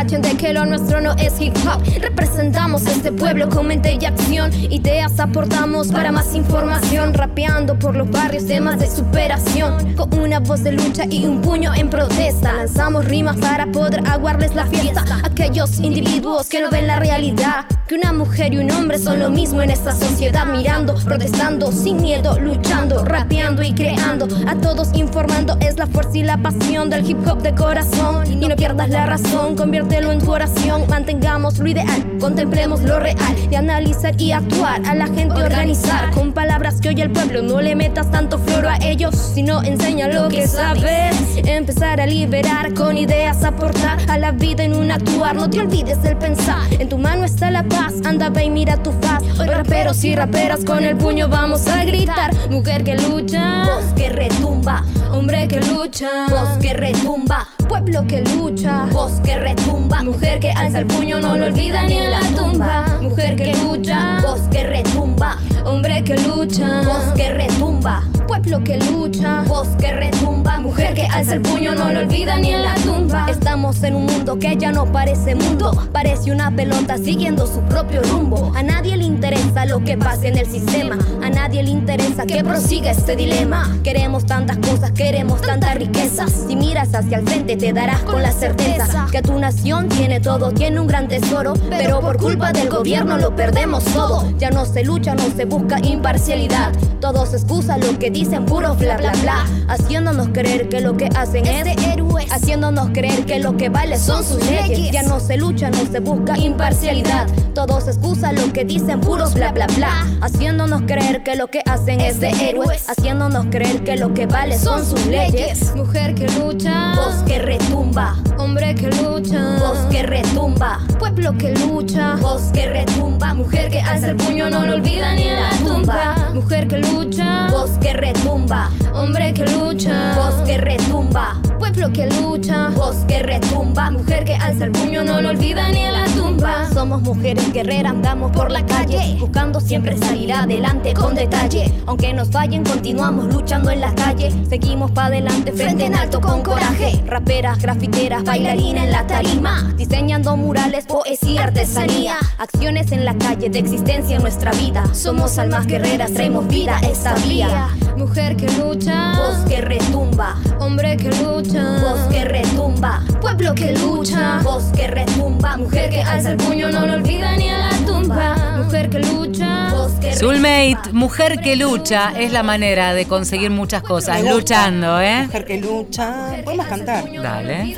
De que lo nuestro no es hip hop. Representamos este pueblo con mente y acción. Ideas aportamos para más información. Rapeando por los barrios, temas de superación. Con una voz de lucha y un puño en protesta. Lanzamos rimas para poder aguarles la fiesta. Aquellos individuos que no ven la realidad. Que una mujer y un hombre son lo mismo en esta sociedad. Mirando, protestando, sin miedo, luchando, rapeando y creando. A todos informando es la fuerza y la pasión del hip hop de corazón. Y no pierdas la razón en tu oración. Mantengamos lo ideal, contemplemos lo real. De analizar y actuar, a la gente organizar. Con palabras que oye el pueblo, no le metas tanto floro a ellos, sino enseña lo que sabes. Empezar a liberar, con ideas aportar a la vida en un actuar. No te olvides del pensar, en tu mano está la paz. Anda, ve y mira tu faz. Hoy raperos y raperas con el puño vamos a gritar. Mujer que lucha, voz que retumba. Hombre que lucha, voz que retumba. Pueblo que lucha, voz que retumba. Mujer que alza el puño, no lo olvida ni en la tumba. Mujer que lucha, voz que retumba. Hombre que lucha, voz que retumba. Pueblo que lucha, voz que retumba. Mujer que alza el puño, no lo olvida ni en la tumba. Estamos en un mundo que ya no parece mundo, parece una pelota siguiendo su propio rumbo. A nadie le interesa lo que pase en el sistema, a nadie le interesa que prosiga este dilema. Queremos tantas cosas, queremos tantas riquezas. Si miras hacia el frente, te darás con la certeza que tu nación tiene todo, tiene un gran tesoro, pero por culpa del gobierno lo perdemos todo. Ya no se lucha, no se busca imparcialidad Todos excusan lo que dicen, puro bla bla bla. Haciéndonos creer que lo que hacen es de héroes. Haciéndonos creer que lo que vale son sus leyes. Ya no se lucha, no se busca imparcialidad. Todos excusan lo que dicen, puros bla bla bla. Haciéndonos creer que lo que hacen es de héroes. Haciéndonos creer que lo que vale son sus leyes. Mujer que lucha, voz que retumba. Hombre que lucha, voz que retumba. Pueblo que lucha, voz que retumba. Mujer que alza el puño, no lo olvida ni en la tumba. Mujer que lucha, voz que retumba. Hombre que lucha, voz que retumba. Pueblo que lucha, voz que retumba. Mujer que alza el puño, no lo olvida ni en la tumba. Somos mujeres guerreras, andamos por la calle, buscando siempre salir adelante con detalle. Aunque nos fallen, continuamos luchando en las calles. Seguimos para adelante, frente en alto con coraje. Raperas, grafiteras, bailarinas en la tarima. Diseñando murales, poesía, artesanía. Acciones en la calle de existencia en nuestra vida. Somos almas guerreras, traemos vida esta vía. Mujer que lucha, voz que retumba. Hombre que lucha, voz que retumba. Pueblo que lucha, voz que retumba. Mujer que alza el puño, no lo olvida ni a la tumba. Mujer que lucha, voz que Soulmate, mujer que lucha, es la manera de conseguir muchas cosas, luchando, ¿eh? Mujer que lucha. Podemos cantar. Dale.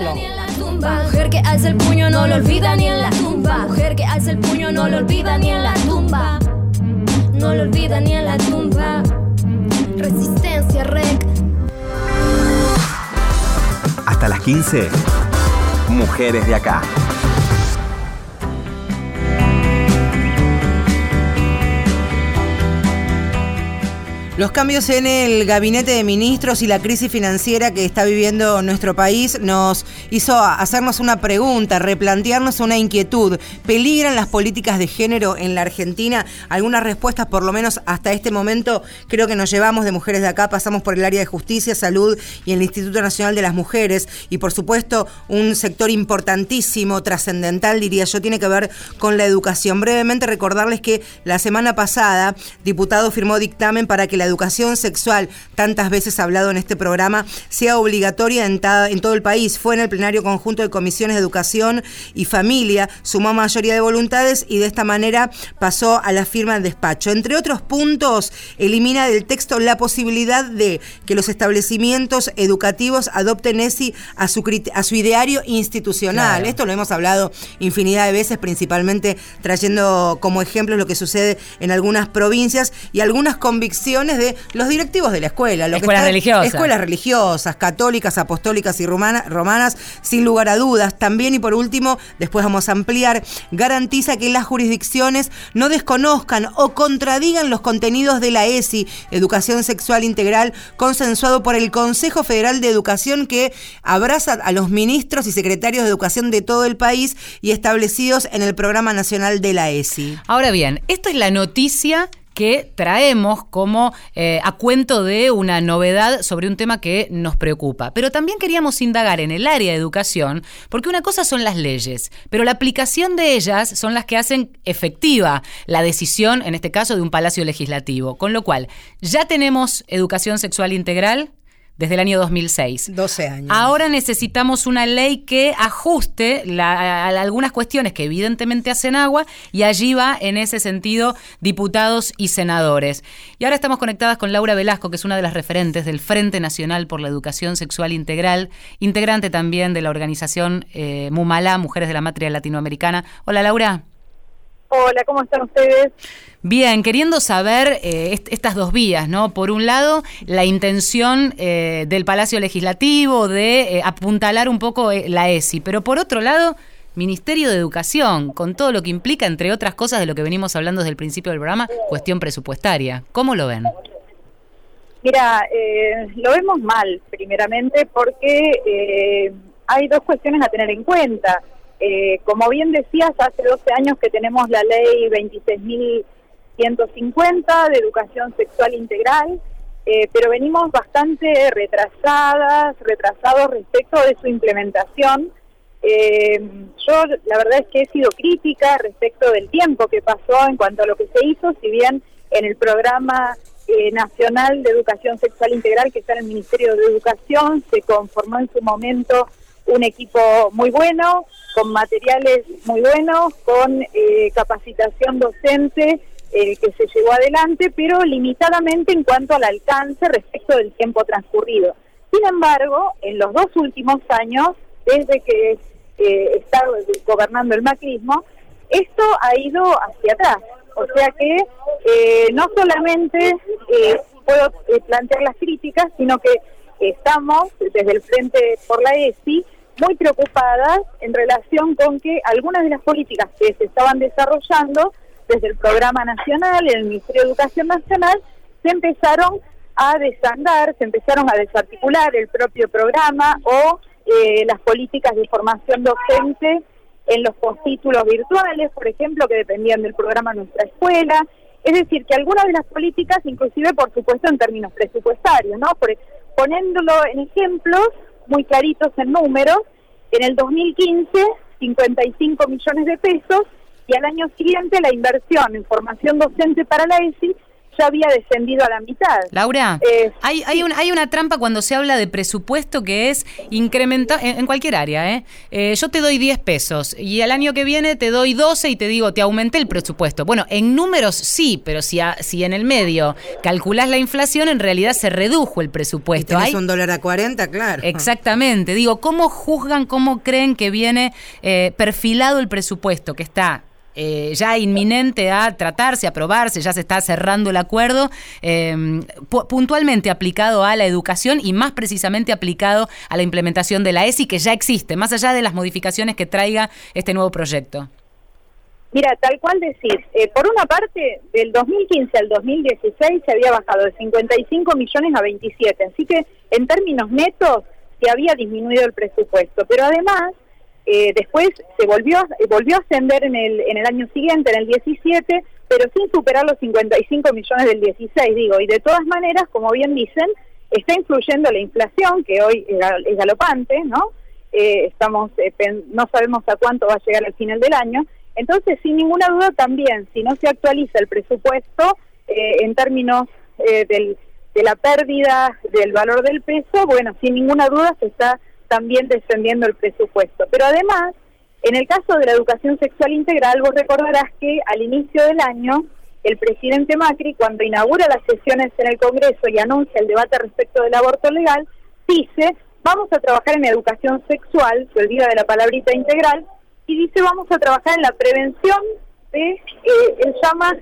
Mujer que alza el puño, no lo olvida ni en la tumba. Mujer que alza el puño, no lo olvida ni en la tumba. No lo olvida ni en la tumba. Resistencia rec. Hasta las 15. Mujeres de acá. Los cambios en el gabinete de ministros y la crisis financiera que está viviendo nuestro país nos hizo hacernos una pregunta, replantearnos una inquietud. ¿Peligran las políticas de género en la Argentina? Algunas respuestas, por lo menos hasta este momento, creo que nos llevamos de mujeres de acá, pasamos por el área de justicia, salud y el Instituto Nacional de las Mujeres. Y por supuesto, un sector importantísimo, trascendental, diría yo, tiene que ver con la educación. Brevemente recordarles que la semana pasada, diputado firmó dictamen para que la educación sexual, tantas veces hablado en este programa, sea obligatoria en, ta- en todo el país. Fue en el plenario conjunto de comisiones de educación y familia, sumó mayoría de voluntades y de esta manera pasó a la firma del despacho. Entre otros puntos, elimina del texto la posibilidad de que los establecimientos educativos adopten ESI a su, a su ideario institucional. Claro. Esto lo hemos hablado infinidad de veces, principalmente trayendo como ejemplo lo que sucede en algunas provincias y algunas convicciones de los directivos de la escuela. Lo que Escuelas está- religiosas. Escuelas religiosas, católicas, apostólicas y romana- romanas, sin lugar a dudas. También, y por último, después vamos a ampliar, garantiza que las jurisdicciones no desconozcan o contradigan los contenidos de la ESI, Educación Sexual Integral, consensuado por el Consejo Federal de Educación que abraza a los ministros y secretarios de educación de todo el país y establecidos en el Programa Nacional de la ESI. Ahora bien, esta es la noticia que traemos como eh, a cuento de una novedad sobre un tema que nos preocupa. Pero también queríamos indagar en el área de educación, porque una cosa son las leyes, pero la aplicación de ellas son las que hacen efectiva la decisión, en este caso, de un palacio legislativo. Con lo cual, ya tenemos educación sexual integral desde el año 2006. 12 años. Ahora necesitamos una ley que ajuste la- a, a algunas cuestiones que evidentemente hacen agua y allí va en ese sentido diputados y senadores. Y ahora estamos conectadas con Laura Velasco, que es una de las referentes del Frente Nacional por la Educación Sexual Integral, integrante también de la organización eh, Mumalá, Mujeres de la Matria Latinoamericana. Hola Laura. Hola, ¿cómo están ustedes? Bien, queriendo saber eh, est- estas dos vías, ¿no? Por un lado, la intención eh, del Palacio Legislativo de eh, apuntalar un poco eh, la ESI, pero por otro lado, Ministerio de Educación, con todo lo que implica, entre otras cosas de lo que venimos hablando desde el principio del programa, cuestión presupuestaria. ¿Cómo lo ven? Mira, eh, lo vemos mal, primeramente, porque eh, hay dos cuestiones a tener en cuenta. Eh, como bien decías, hace 12 años que tenemos la ley 26.150 de educación sexual integral, eh, pero venimos bastante retrasadas, retrasados respecto de su implementación. Eh, yo la verdad es que he sido crítica respecto del tiempo que pasó en cuanto a lo que se hizo, si bien en el programa eh, nacional de educación sexual integral que está en el Ministerio de Educación se conformó en su momento un equipo muy bueno, con materiales muy buenos, con eh, capacitación docente que se llevó adelante, pero limitadamente en cuanto al alcance respecto del tiempo transcurrido. Sin embargo, en los dos últimos años, desde que está gobernando el macrismo, esto ha ido hacia atrás. O sea que eh, no solamente eh, puedo eh, plantear las críticas, sino que estamos desde el Frente por la ESI muy preocupadas en relación con que algunas de las políticas que se estaban desarrollando desde el Programa Nacional, el Ministerio de Educación Nacional, se empezaron a desandar, se empezaron a desarticular el propio programa o las políticas de formación docente en los postítulos virtuales, por ejemplo, que dependían del programa Nuestra Escuela. Es decir, que algunas de las políticas, inclusive por supuesto en términos presupuestarios, ¿no? Por, poniéndolo en ejemplos muy claritos en números, en el 2015 55 millones de pesos y al año siguiente la inversión en formación docente para la ESI ya había descendido a la mitad. Laura, eh, hay, hay, hay, una trampa cuando se habla de presupuesto que es incrementar, en, cualquier área, ¿eh? ¿eh? Yo te doy 10 pesos y al año que viene te doy 12 y te digo, te aumenté el presupuesto. Bueno, en números sí, pero si, si en el medio calculás la inflación, en realidad se redujo el presupuesto. Es un dólar a 40, claro. Exactamente. Digo, ¿cómo juzgan, cómo creen que viene eh, perfilado el presupuesto? Que está eh, ya inminente a tratarse, aprobarse, ya se está cerrando el acuerdo, em, puntualmente aplicado a la educación y más precisamente aplicado a la implementación de la ESI que ya existe, más allá de las modificaciones que traiga este nuevo proyecto. Mira, tal cual decir, eh, por una parte, del 2015 al 2016 se había bajado de 55 millones a 27, así que en términos netos se había disminuido el presupuesto, pero además eh, después se volvió, volvió a ascender en el, en el año siguiente, en el 17, pero sin superar los 55 millones del 16, digo. Y de todas maneras, como bien dicen, está influyendo la inflación, que hoy es galopante, ¿no? Eh, estamos, eh, no sabemos a cuánto va a llegar al final del año. Entonces, sin ninguna duda, también, si no se actualiza el presupuesto en términos del, de la pérdida del valor del peso, bueno, sin ninguna duda se está también descendiendo el presupuesto. Pero además, en el caso de la educación sexual integral, vos recordarás que al inicio del año, el presidente Macri, cuando inaugura las sesiones en el Congreso y anuncia el debate respecto del aborto legal, dice, vamos a trabajar en educación sexual, se olvida de la palabrita integral, y dice, vamos a trabajar en la prevención de, eh, él llama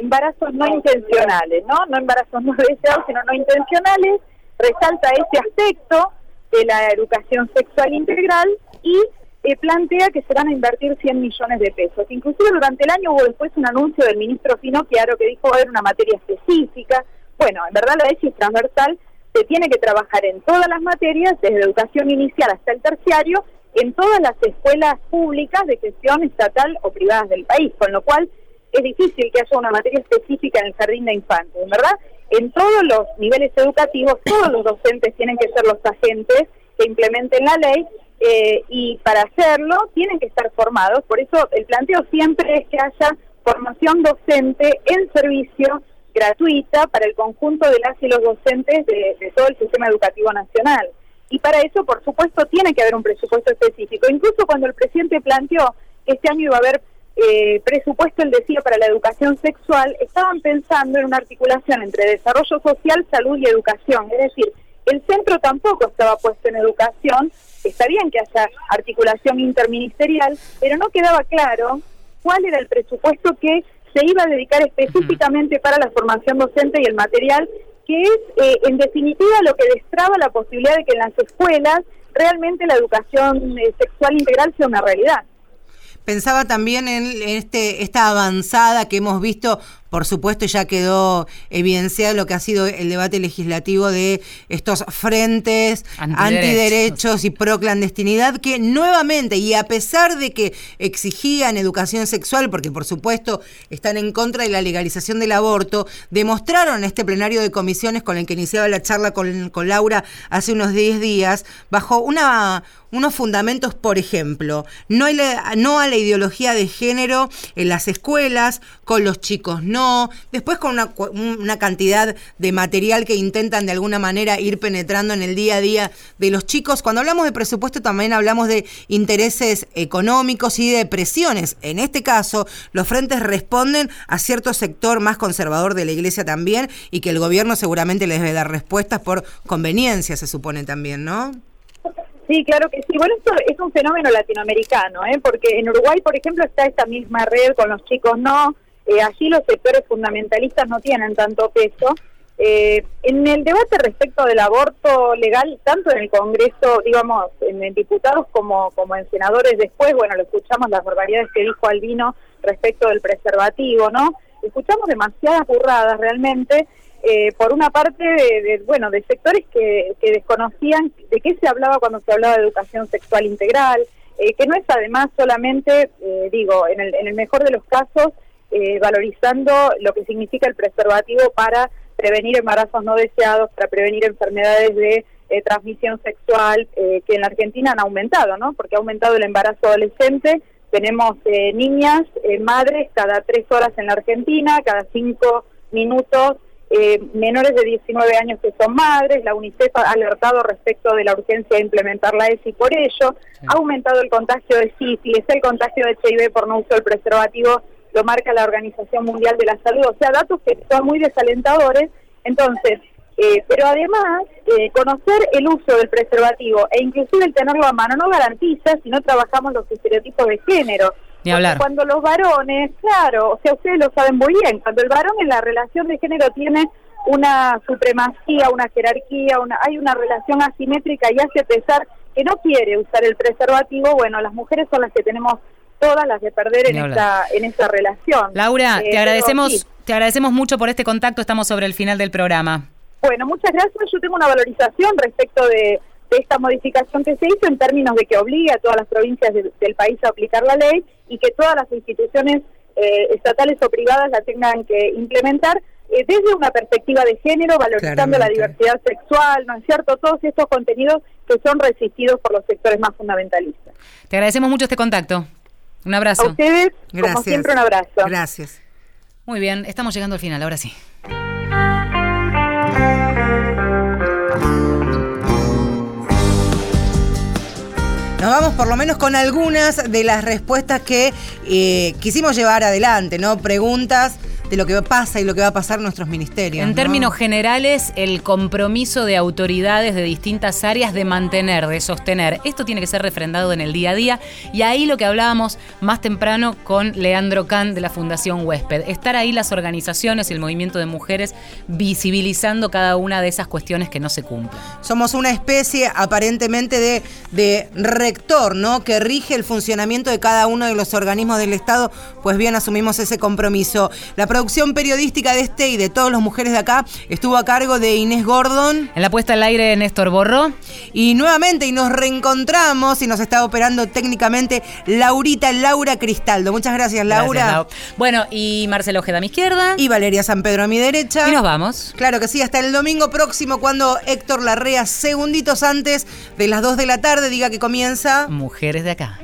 embarazos no intencionales, ¿no? No embarazos no deseados, sino no intencionales, resalta ese aspecto, de la educación sexual integral y eh, plantea que se van a invertir 100 millones de pesos. Inclusive durante el año hubo después un anuncio del ministro Finocchiaro que dijo va a haber una materia específica. Bueno, en verdad la ESI es transversal, se tiene que trabajar en todas las materias, desde educación inicial hasta el terciario, en todas las escuelas públicas de gestión estatal o privadas del país, con lo cual es difícil que haya una materia específica en el jardín de infantes, ¿verdad? En todos los niveles educativos, todos los docentes tienen que ser los agentes que implementen la ley eh, y para hacerlo tienen que estar formados. Por eso el planteo siempre es que haya formación docente en servicio gratuita para el conjunto de las y los docentes de, de todo el sistema educativo nacional. Y para eso, por supuesto, tiene que haber un presupuesto específico. Incluso cuando el presidente planteó que este año iba a haber eh, presupuesto, él decía, para la educación sexual, estaban pensando en una articulación entre desarrollo social, salud y educación. Es decir, el centro tampoco estaba puesto en educación, está bien que haya articulación interministerial, pero no quedaba claro cuál era el presupuesto que se iba a dedicar específicamente para la formación docente y el material, que es eh, en definitiva lo que destraba la posibilidad de que en las escuelas realmente la educación eh, sexual integral sea una realidad. Pensaba también en este, esta avanzada que hemos visto por supuesto, ya quedó evidenciado lo que ha sido el debate legislativo de estos frentes antiderechos, y pro clandestinidad que nuevamente, y a pesar de que exigían educación sexual, porque por supuesto están en contra de la legalización del aborto, demostraron este plenario de comisiones con el que iniciaba la charla con, con Laura hace unos 10 días, bajo una unos fundamentos, por ejemplo, no, no a la ideología de género en las escuelas, con los chicos no después con una, una cantidad de material que intentan de alguna manera ir penetrando en el día a día de los chicos. Cuando hablamos de presupuesto también hablamos de intereses económicos y de presiones. En este caso, los frentes responden a cierto sector más conservador de la iglesia también y que el gobierno seguramente les debe dar respuestas por conveniencia, se supone también, ¿no? Sí, claro que sí. Bueno, esto es un fenómeno latinoamericano, ¿eh? porque en Uruguay, por ejemplo, está esta misma red con los chicos no. Eh, allí los sectores fundamentalistas no tienen tanto peso. Eh, en el debate respecto del aborto legal, tanto en el Congreso, digamos, en, diputados como, como en senadores después, bueno, lo escuchamos las barbaridades que dijo Albino respecto del preservativo, ¿no? Escuchamos demasiadas burradas realmente eh, por una parte de, bueno de sectores que, desconocían de qué se hablaba cuando se hablaba de educación sexual integral eh, que no es además solamente eh, digo en el, en el mejor de los casos valorizando lo que significa el preservativo para prevenir embarazos no deseados para prevenir enfermedades de transmisión sexual que en la Argentina han aumentado no porque ha aumentado el embarazo adolescente. Tenemos niñas madres cada tres horas en la Argentina cada cinco minutos eh, menores de 19 años que son madres, la UNICEF ha alertado respecto de la urgencia de implementar la ESI por ello, ha aumentado el contagio de sífilis, el contagio de HIV por no uso del preservativo, lo marca la Organización Mundial de la Salud, o sea, datos que son muy desalentadores, entonces, eh, pero además, eh, conocer el uso del preservativo e inclusive el tenerlo a mano no garantiza si no trabajamos los estereotipos de género. Cuando los varones, claro, o sea, ustedes lo saben muy bien, cuando el varón en la relación de género tiene una supremacía, una jerarquía, una, hay una relación asimétrica y hace pesar que no quiere usar el preservativo, bueno, las mujeres son las que tenemos todas las de perder en esta, en esta relación. Laura, te eh, agradecemos, te agradecemos mucho por este contacto, estamos sobre el final del programa. Bueno, muchas gracias. Yo tengo una valorización respecto de, esta modificación que se hizo en términos de que obligue a todas las provincias del país a aplicar la ley y que todas las instituciones eh, estatales o privadas la tengan que implementar eh, desde una perspectiva de género, valorizando la diversidad sexual, ¿no es cierto? Todos estos contenidos que son resistidos por los sectores más fundamentalistas. Te agradecemos mucho este contacto. Un abrazo. A ustedes, como siempre, un abrazo. Gracias. Muy bien, estamos llegando al final, ahora sí. Nos vamos por lo menos con algunas de las respuestas que eh, quisimos llevar adelante, ¿no? Preguntas de lo que pasa y lo que va a pasar en nuestros ministerios. En términos generales, el compromiso de autoridades de distintas áreas de mantener, de sostener. Esto tiene que ser refrendado en el día a día. Y ahí lo que hablábamos más temprano con Leandro Kahn de la Fundación Huésped. Estar ahí las organizaciones y el movimiento de mujeres visibilizando cada una de esas cuestiones que no se cumplen. Somos una especie aparentemente de, de rector, ¿no? Que rige el funcionamiento de cada uno de los organismos del Estado. Pues bien, asumimos ese compromiso. La producción periodística de este y de todas las mujeres de acá estuvo a cargo de Inés Gordon. En la puesta al aire Néstor Borro. Y nuevamente, y nos reencontramos y nos está operando técnicamente Laurita Laura Cristaldo. Muchas gracias, Laura. bueno, y Marcelo Ojeda a mi izquierda. Y Valeria San Pedro a mi derecha. Y nos vamos. Claro que sí, hasta el domingo próximo cuando Héctor Larrea, segunditos antes de las 2 de la tarde, diga que comienza. Mujeres de acá.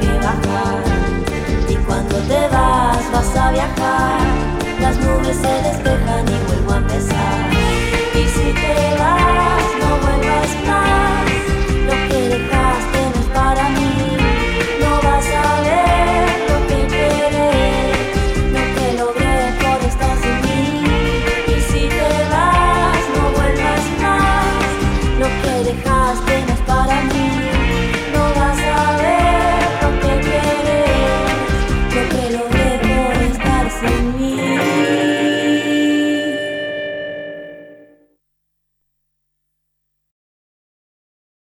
Que bajar. Y cuando te vas, vas a viajar.